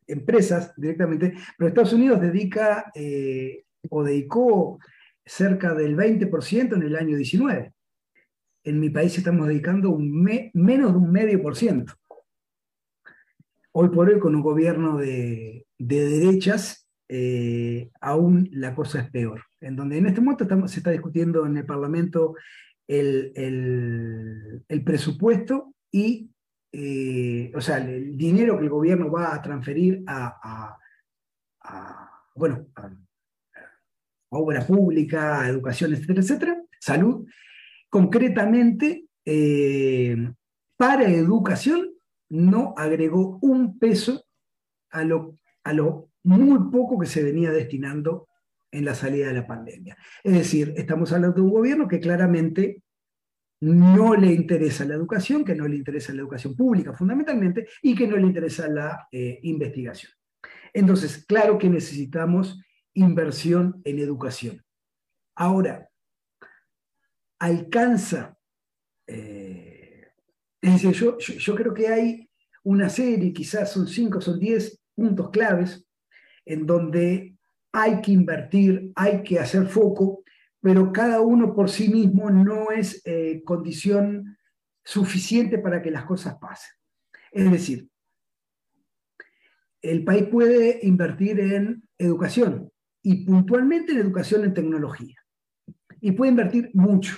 empresas directamente, pero Estados Unidos dedica o dedicó cerca del 20% en el año 19. En mi país estamos dedicando menos de un medio por ciento hoy por hoy con un gobierno de, derechas, eh, aún la cosa es peor. En donde en este momento se está discutiendo en el Parlamento el, presupuesto y, eh, o sea, el, dinero que el gobierno va a transferir a, bueno, a, obra pública, a educación, etcétera, etcétera, salud, concretamente eh, para educación no agregó un peso a lo, a lo muy poco que se venía destinando en la salida de la pandemia. Es decir, estamos hablando de un gobierno que claramente no le interesa la educación, que no le interesa la educación pública fundamentalmente, y que no le interesa la eh, investigación. Entonces, claro que necesitamos inversión en educación. Ahora, alcanza, eh, es decir, yo, yo, creo que hay una serie, quizás son cinco, son diez puntos claves, en donde hay que invertir, hay que hacer foco, pero cada uno por sí mismo no es eh, condición suficiente para que las cosas pasen. Es decir, el país puede invertir en educación y puntualmente en educación en tecnología. Y puede invertir mucho.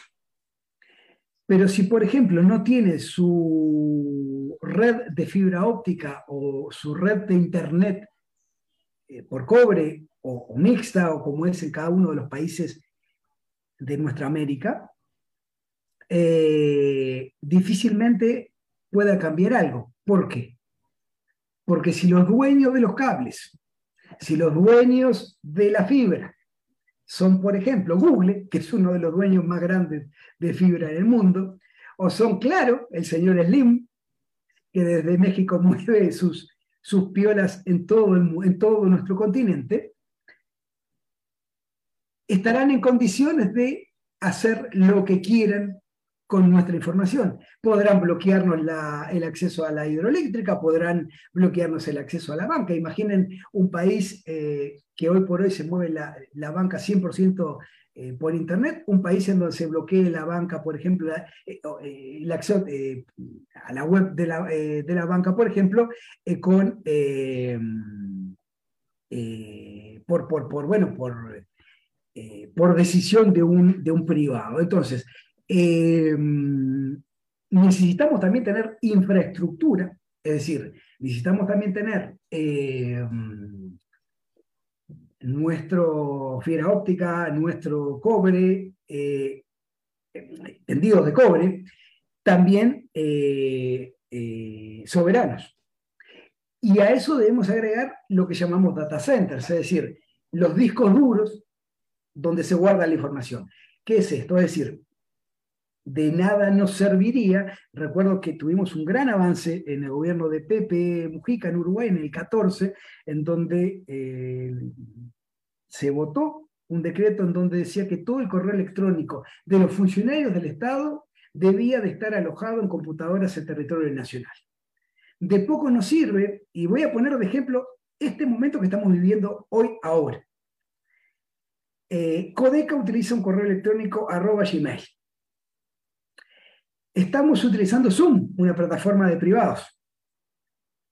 Pero si, por ejemplo, no tiene su red de fibra óptica o su red de Internet eh, por cobre o, mixta o como es en cada uno de los países de nuestra América, eh, difícilmente pueda cambiar algo. ¿Por qué? Porque si los dueños de los cables, si los dueños de la fibra son, por ejemplo, Google, que es uno de los dueños más grandes de fibra en el mundo, o son, claro, el señor Slim, que desde México mueve sus, sus piolas en todo, en todo nuestro continente, estarán en condiciones de hacer lo que quieran con nuestra información. Podrán bloquearnos el acceso a la hidroeléctrica, podrán bloquearnos el acceso a la banca. Imaginen un país eh, que hoy por hoy se mueve la, banca 100% eh, por Internet, un país en donde se bloquee la banca, por ejemplo, eh, el acceso a la web de la, de la banca, por ejemplo, con... por, por, por, bueno, por eh, por decisión de un, de un privado. Entonces, eh, necesitamos también tener infraestructura, es decir, necesitamos también tener eh, nuestro fibra óptica, nuestro cobre, tendidos de cobre, también soberanos. Y a eso debemos agregar lo que llamamos data centers, es decir, los discos duros donde se guarda la información. ¿Qué es esto? Es decir, de nada nos serviría. Recuerdo que tuvimos un gran avance en el gobierno de Pepe Mujica en Uruguay en el 14, en donde eh, se votó un decreto en donde decía que todo el correo electrónico de los funcionarios del Estado debía de estar alojado en computadoras en territorio nacional. De poco nos sirve, y voy a poner de ejemplo este momento que estamos viviendo hoy, ahora. Eh, Codeca utiliza un correo electrónico arroba gmail. Estamos utilizando Zoom, una plataforma de privados,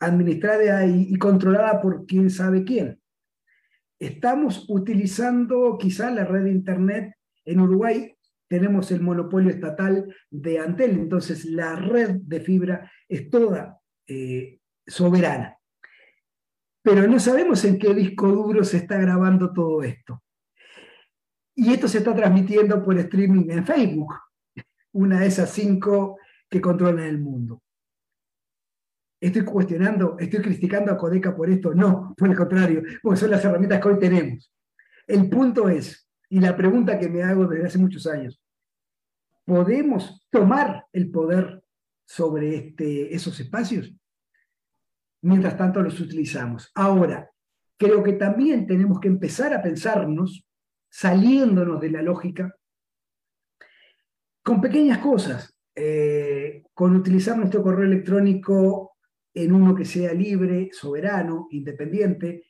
administrada y, controlada por quién sabe quién. Estamos utilizando quizá la red de Internet en Uruguay. Tenemos el monopolio estatal de Antel, entonces la red de fibra es toda eh, soberana. Pero no sabemos en qué disco duro se está grabando todo esto. Y esto se está transmitiendo por streaming en Facebook, una de esas cinco que controlan el mundo. ¿Estoy cuestionando, estoy criticando a Codeca por esto? No, por el contrario, porque son las herramientas que hoy tenemos. El punto es, y la pregunta que me hago desde hace muchos años, ¿podemos tomar el poder sobre este, esos espacios? Mientras tanto los utilizamos. Ahora, creo que también tenemos que empezar a pensarnos saliéndonos de la lógica, con pequeñas cosas, eh, con utilizar nuestro correo electrónico en uno que sea libre, soberano, independiente,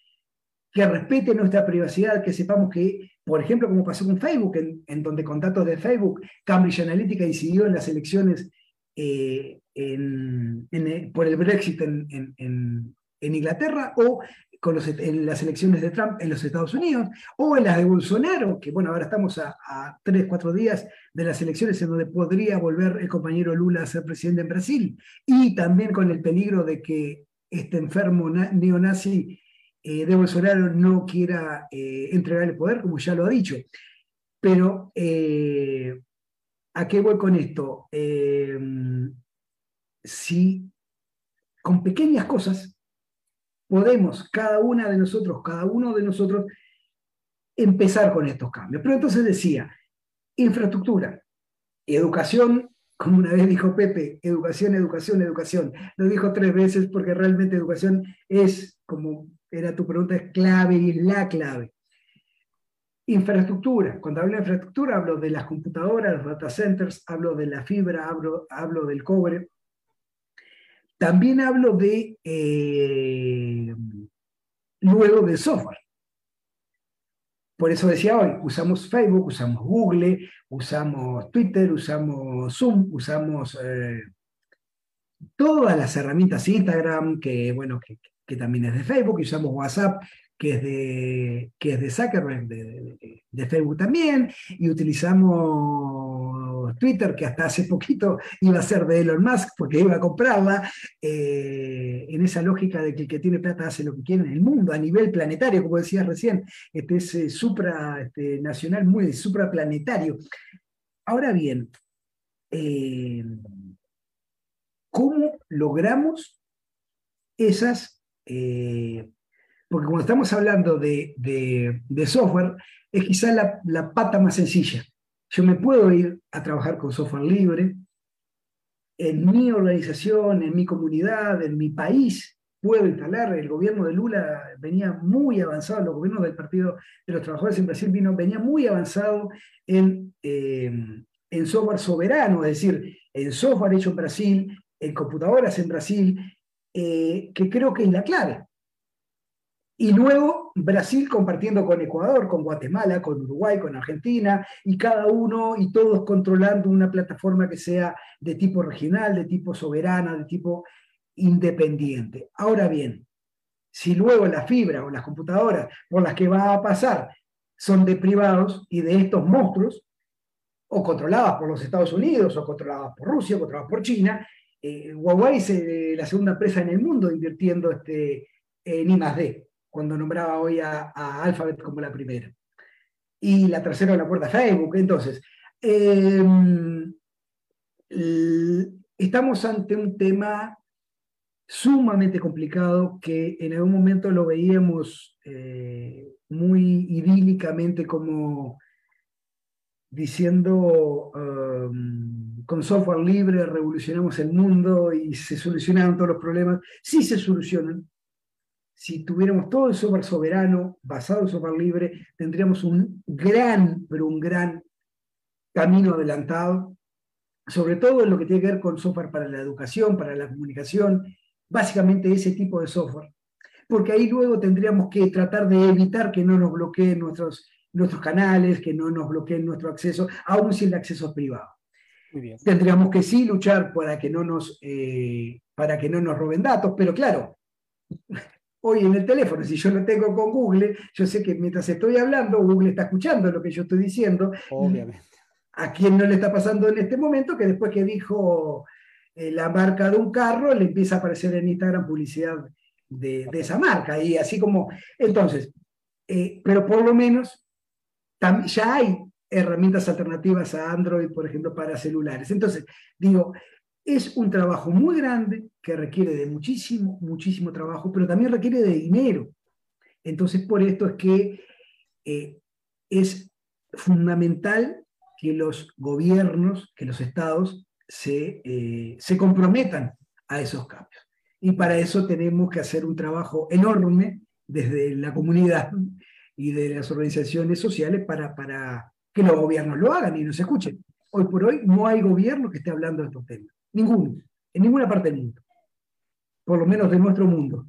que respete nuestra privacidad, que sepamos que, por ejemplo, como pasó con Facebook, en, donde con datos de Facebook, Cambridge Analytica incidió en las elecciones eh, por el Brexit en, en, Inglaterra, o con en las elecciones de Trump en los Estados Unidos, o en las de Bolsonaro, que bueno, ahora estamos a, tres, cuatro días de las elecciones en donde podría volver el compañero Lula a ser presidente en Brasil, y también con el peligro de que este enfermo neonazi eh, de Bolsonaro no quiera eh, entregar el poder, como ya lo ha dicho. Pero, eh, ¿a qué voy con esto? si con pequeñas cosas podemos cada una de nosotros, cada uno de nosotros, empezar con estos cambios. Pero entonces decía, infraestructura, educación, como una vez dijo Pepe, educación, educación, educación. Lo dijo tres veces porque realmente educación es, como era tu pregunta, es clave y la clave. Infraestructura. Cuando hablo de infraestructura, hablo de las computadoras, los data centers, hablo de la fibra, hablo, hablo del cobre. También hablo de, eh, luego del software. Por eso decía hoy, usamos Facebook, usamos Google, usamos Twitter, usamos Zoom, usamos eh, todas las herramientas Instagram, que bueno, que, que, también es de Facebook, y usamos WhatsApp, que es de, que es de Zuckerberg, de, de, Facebook también, y utilizamos Twitter, que hasta hace poquito iba a ser de Elon Musk, porque iba a comprarla, eh, en esa lógica de que el que tiene plata hace lo que quiere en el mundo, a nivel planetario, como decías recién, este es eh, supra este, nacional, muy supraplanetario. Ahora bien, eh, ¿cómo logramos esas porque cuando estamos hablando de, software, es quizá la, pata más sencilla. Yo me puedo ir a trabajar con software libre en mi organización, en mi comunidad, en mi país. Puedo instalar, el gobierno de Lula venía muy avanzado, los gobiernos del Partido de los Trabajadores en Brasil vino, venía muy avanzado en, eh, en software soberano, es decir, en software hecho en Brasil, en computadoras en Brasil, eh, que creo que es la clave. Y luego Brasil compartiendo con Ecuador, con Guatemala, con Uruguay, con Argentina, y cada uno y todos controlando una plataforma que sea de tipo regional, de tipo soberana, de tipo independiente. Ahora bien, si luego la fibra o las computadoras por las que va a pasar son de privados y de estos monstruos, o controladas por los Estados Unidos, o controladas por Rusia, o controladas por China, eh, Huawei es la segunda empresa en el mundo invirtiendo este, en I+.D cuando nombraba hoy a, Alphabet como la primera. Y la tercera la puerta Facebook. Entonces, em, estamos ante un tema sumamente complicado que en algún momento lo veíamos eh, muy idílicamente como diciendo em, con software libre revolucionamos el mundo y se solucionaron todos los problemas. Sí se solucionan, si tuviéramos todo el software soberano basado en software libre, tendríamos un gran, pero un gran camino adelantado, sobre todo en lo que tiene que ver con software para la educación, para la comunicación, básicamente ese tipo de software. Porque ahí luego tendríamos que tratar de evitar que no nos bloqueen nuestros, nuestros canales, que no nos bloqueen nuestro acceso, aún si el acceso es privado. Tendríamos que sí luchar para que no nos, eh, para que no nos roben datos, pero claro, hoy en el teléfono, si yo lo tengo con Google, yo sé que mientras estoy hablando, Google está escuchando lo que yo estoy diciendo. Obviamente. A quien no le está pasando en este momento, que después que dijo eh, la marca de un carro, le empieza a aparecer en Instagram publicidad de, esa marca. Y así como, entonces, eh, pero por lo menos ya hay herramientas alternativas a Android, por ejemplo, para celulares. Entonces, digo, es un trabajo muy grande que requiere de muchísimo, muchísimo trabajo, pero también requiere de dinero. Entonces, por esto es que eh, es fundamental que los gobiernos, que los estados se, eh, se comprometan a esos cambios. Y para eso tenemos que hacer un trabajo enorme desde la comunidad y de las organizaciones sociales para, para que los gobiernos lo hagan y nos escuchen. Hoy por hoy no hay gobierno que esté hablando de estos temas. Ninguno, en ninguna parte del por lo menos de nuestro mundo.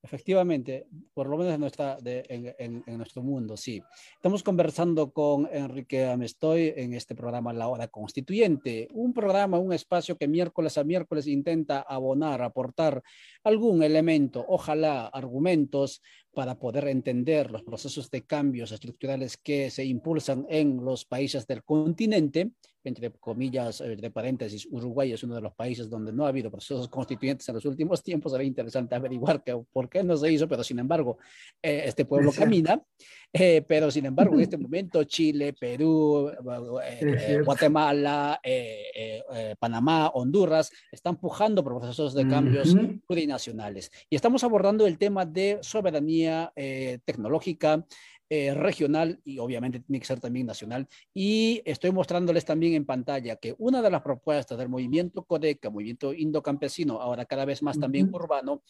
Efectivamente, por lo menos en, nuestra, en, nuestro mundo, sí. Estamos conversando con Enrique Amestoy en este programa La Hora Constituyente, un programa, un espacio que miércoles a miércoles intenta abonar, aportar algún elemento, ojalá argumentos, para poder entender los procesos de cambios estructurales que se impulsan en los países del continente, entre comillas, eh, de paréntesis, Uruguay es uno de los países donde no ha habido procesos constituyentes en los últimos tiempos. Sería interesante averiguar que, por qué no se hizo, pero sin embargo, eh, este pueblo camina. Eh, pero sin embargo, en este momento, Chile, Perú, Guatemala, Panamá, Honduras están pujando por procesos de cambios plurinacionales. Y estamos abordando el tema de soberanía tecnológica, eh, regional y obviamente tiene que ser también nacional. Y estoy mostrándoles también en pantalla que una de las propuestas del movimiento Codeca, movimiento indocampesino, ahora cada vez más también urbano,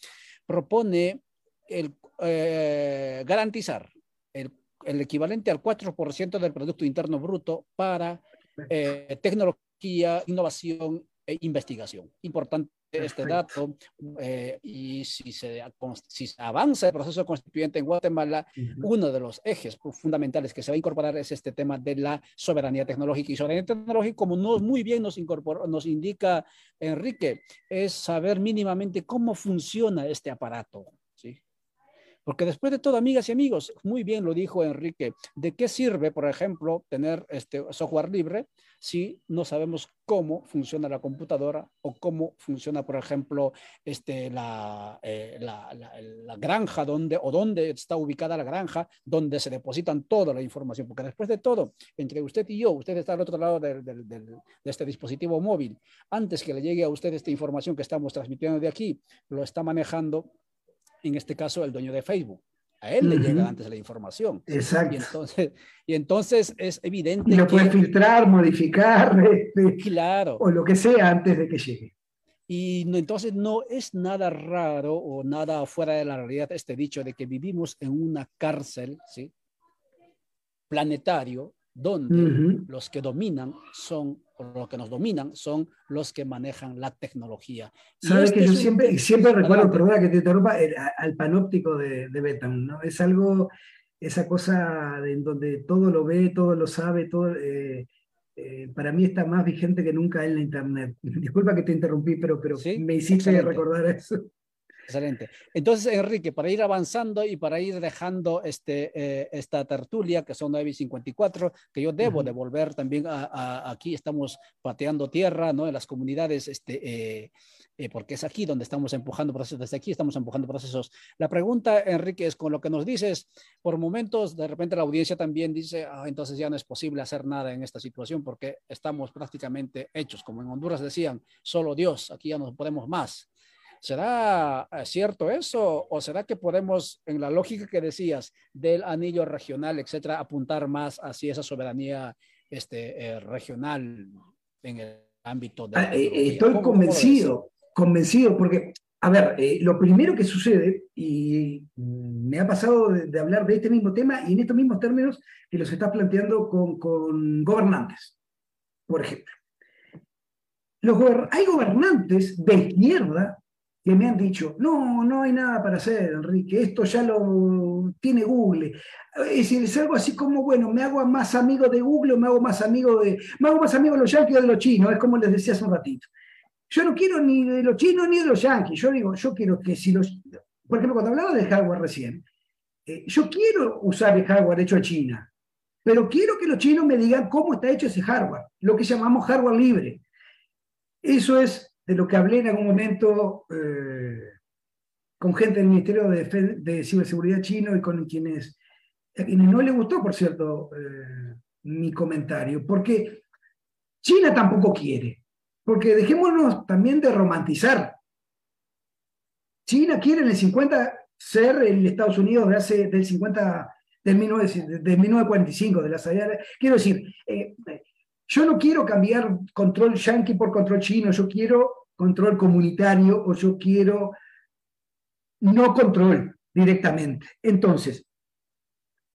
propone el, eh, garantizar el, el, equivalente al 4% del Producto Interno Bruto para eh, tecnología, innovación e investigación. Importante este dato eh, y si se, si se avanza el proceso constituyente en Guatemala, uno de los ejes fundamentales que se va a incorporar es este tema de la soberanía tecnológica. Y soberanía tecnológica, como no, muy bien nos, nos indica Enrique, es saber mínimamente cómo funciona este aparato. Porque después de todo, amigas y amigos, muy bien lo dijo Enrique, ¿de qué sirve, por ejemplo, tener este software libre si no sabemos cómo funciona la computadora o cómo funciona, por ejemplo, este, la, eh, granja donde, o dónde está ubicada la granja donde se depositan toda la información? Porque después de todo, entre usted y yo, usted está al otro lado de este dispositivo móvil, antes que le llegue a usted esta información que estamos transmitiendo de aquí, lo está manejando en este caso el dueño de Facebook. A él le llega antes la información. Exacto. Y entonces, y entonces es evidente. Y lo puede filtrar, modificar, este, claro. o lo que sea antes de que llegue. Y entonces no es nada raro o nada fuera de la realidad este dicho de que vivimos en una cárcel, ¿sí? Planetario, donde los que dominan son, o los que nos dominan son los que manejan la tecnología. Sabes que este yo siempre, siempre recuerdo, perdona que te interrumpa, al panóptico de, de Betam, ¿no? Es algo, esa cosa en donde todo lo ve, todo lo sabe, todo... Eh, eh, para mí está más vigente que nunca en la Internet. Disculpa que te interrumpí, pero, pero me hiciste recordar eso. Excelente. Entonces, Enrique, para ir avanzando y para ir dejando este, eh, esta tertulia, que son 9 y 54, que yo debo devolver también a, aquí, estamos pateando tierra, ¿no? En las comunidades, este, eh, eh, porque es aquí donde estamos empujando procesos, desde aquí estamos empujando procesos. La pregunta, Enrique, es con lo que nos dices, por momentos, de repente la audiencia también dice, ah, entonces ya no es posible hacer nada en esta situación porque estamos prácticamente hechos, como en Honduras decían, solo Dios, aquí ya no podemos más. ¿Será eh, cierto eso o será que podemos, en la lógica que decías del anillo regional, etcétera, apuntar más hacia esa soberanía este, eh, regional en el ámbito de... Ah, eh, estoy convencido, convencido, porque, a ver, lo primero que sucede, y me ha pasado de, hablar de este mismo tema y en estos mismos términos que los estás planteando con, con gobernantes, por ejemplo. Los hay gobernantes de izquierda que me han dicho, no, no hay nada para hacer, Enrique, esto ya lo tiene Google. Es, es algo así como, bueno, me hago más amigo de Google o me hago más amigo de, me hago más amigo de los yanquis o de los chinos, es como les decía hace un ratito. Yo no quiero ni de los chinos ni de los yanquis, yo digo, yo quiero que si los, por ejemplo, cuando hablaba de hardware recién, eh, yo quiero usar el hardware hecho a China, pero quiero que los chinos me digan cómo está hecho ese hardware, lo que llamamos hardware libre. Eso es de lo que hablé en algún momento eh, con gente del Ministerio de, de, Ciberseguridad chino y con quienes, a quienes no le gustó, por cierto, eh, mi comentario, porque China tampoco quiere, porque dejémonos también de romantizar. China quiere en el 50 ser el Estados Unidos de hace, del 50, del, 1945, de la salida. Quiero decir, eh, yo no quiero cambiar control yankee por control chino, yo quiero control comunitario o yo quiero no control directamente. Entonces,